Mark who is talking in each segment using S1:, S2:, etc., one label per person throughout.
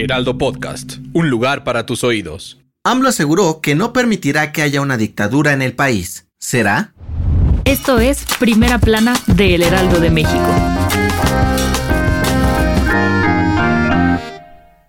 S1: Heraldo Podcast, un lugar para tus oídos.
S2: AMLO aseguró que no permitirá que haya una dictadura en el país. ¿Será?
S3: Esto es Primera Plana de El Heraldo de México.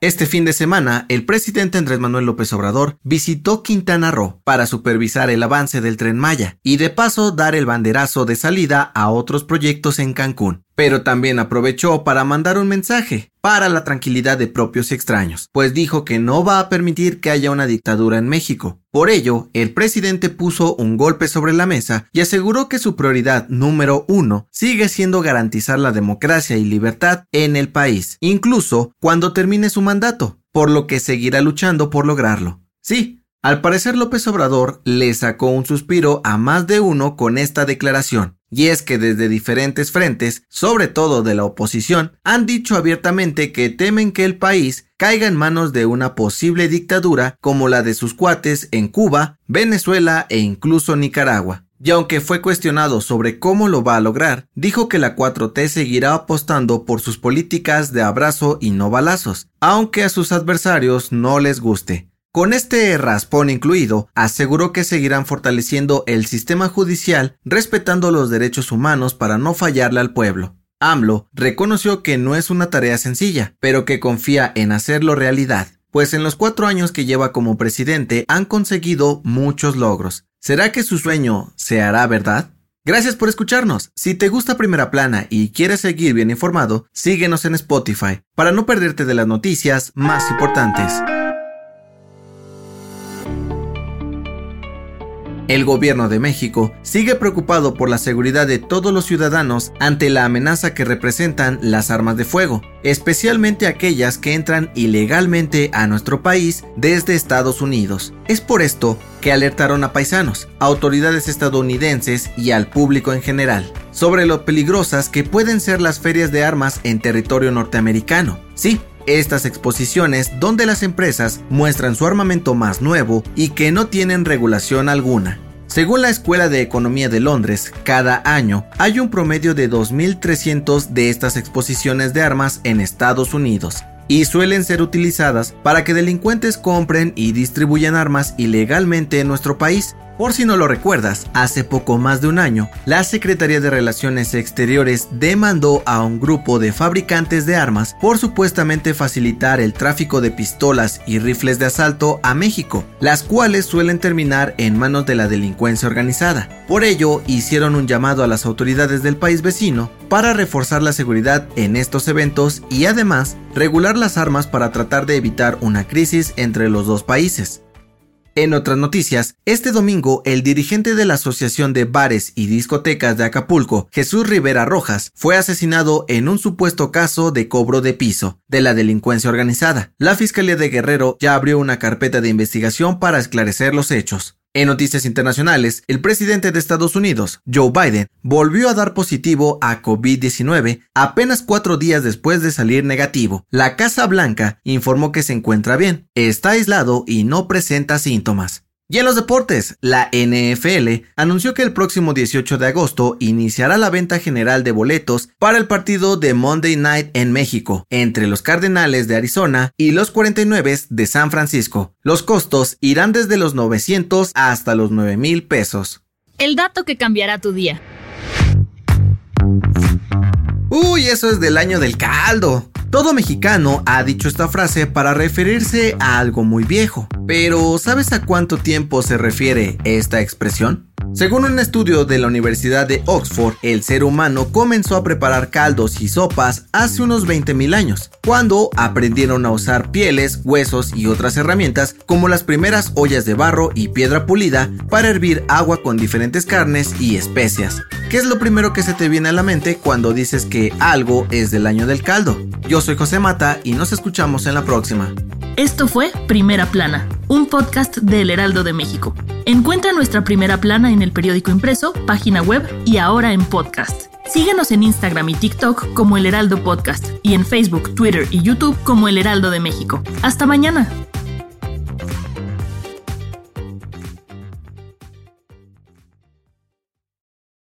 S2: Este fin de semana, el presidente Andrés Manuel López Obrador visitó Quintana Roo para supervisar el avance del tren Maya y de paso dar el banderazo de salida a otros proyectos en Cancún. Pero también aprovechó para mandar un mensaje para la tranquilidad de propios y extraños, pues dijo que no va a permitir que haya una dictadura en México. Por ello, el presidente puso un golpe sobre la mesa y aseguró que su prioridad número uno sigue siendo garantizar la democracia y libertad en el país, incluso cuando termine su mandato, por lo que seguirá luchando por lograrlo. Sí, al parecer López Obrador le sacó un suspiro a más de uno con esta declaración. Y es que desde diferentes frentes, sobre todo de la oposición, han dicho abiertamente que temen que el país caiga en manos de una posible dictadura como la de sus cuates en Cuba, Venezuela e incluso Nicaragua. Y aunque fue cuestionado sobre cómo lo va a lograr, dijo que la 4T seguirá apostando por sus políticas de abrazo y no balazos, aunque a sus adversarios no les guste. Con este raspón incluido, aseguró que seguirán fortaleciendo el sistema judicial respetando los derechos humanos para no fallarle al pueblo. AMLO reconoció que no es una tarea sencilla, pero que confía en hacerlo realidad, pues en los cuatro años que lleva como presidente han conseguido muchos logros. ¿Será que su sueño se hará verdad? Gracias por escucharnos. Si te gusta Primera Plana y quieres seguir bien informado, síguenos en Spotify para no perderte de las noticias más importantes. El gobierno de México sigue preocupado por la seguridad de todos los ciudadanos ante la amenaza que representan las armas de fuego, especialmente aquellas que entran ilegalmente a nuestro país desde Estados Unidos. Es por esto que alertaron a paisanos, autoridades estadounidenses y al público en general sobre lo peligrosas que pueden ser las ferias de armas en territorio norteamericano. Sí, estas exposiciones donde las empresas muestran su armamento más nuevo y que no tienen regulación alguna. Según la Escuela de Economía de Londres, cada año hay un promedio de 2.300 de estas exposiciones de armas en Estados Unidos y suelen ser utilizadas para que delincuentes compren y distribuyan armas ilegalmente en nuestro país, por si no lo recuerdas, hace poco más de un año, la Secretaría de Relaciones Exteriores demandó a un grupo de fabricantes de armas por supuestamente facilitar el tráfico de pistolas y rifles de asalto a México, las cuales suelen terminar en manos de la delincuencia organizada. Por ello, hicieron un llamado a las autoridades del país vecino para reforzar la seguridad en estos eventos y además regular las armas para tratar de evitar una crisis entre los dos países. En otras noticias, este domingo el dirigente de la Asociación de Bares y Discotecas de Acapulco, Jesús Rivera Rojas, fue asesinado en un supuesto caso de cobro de piso de la delincuencia organizada. La Fiscalía de Guerrero ya abrió una carpeta de investigación para esclarecer los hechos. En noticias internacionales, el presidente de Estados Unidos, Joe Biden, volvió a dar positivo a COVID-19 apenas cuatro días después de salir negativo. La Casa Blanca informó que se encuentra bien, está aislado y no presenta síntomas. Y en los deportes, la NFL anunció que el próximo 18 de agosto iniciará la venta general de boletos para el partido de Monday Night en México, entre los Cardenales de Arizona y los 49 de San Francisco. Los costos irán desde los 900 hasta los 9 mil pesos.
S3: El dato que cambiará tu día.
S2: Uy, eso es del año del caldo. Todo mexicano ha dicho esta frase para referirse a algo muy viejo. Pero ¿sabes a cuánto tiempo se refiere esta expresión? Según un estudio de la Universidad de Oxford, el ser humano comenzó a preparar caldos y sopas hace unos 20.000 años, cuando aprendieron a usar pieles, huesos y otras herramientas como las primeras ollas de barro y piedra pulida para hervir agua con diferentes carnes y especias. ¿Qué es lo primero que se te viene a la mente cuando dices que algo es del año del caldo? Yo soy José Mata y nos escuchamos en la próxima.
S3: Esto fue Primera Plana, un podcast del Heraldo de México. Encuentra nuestra primera plana en el periódico impreso, página web y ahora en podcast. Síguenos en Instagram y TikTok como El Heraldo Podcast y en Facebook, Twitter y YouTube como El Heraldo de México. Hasta mañana.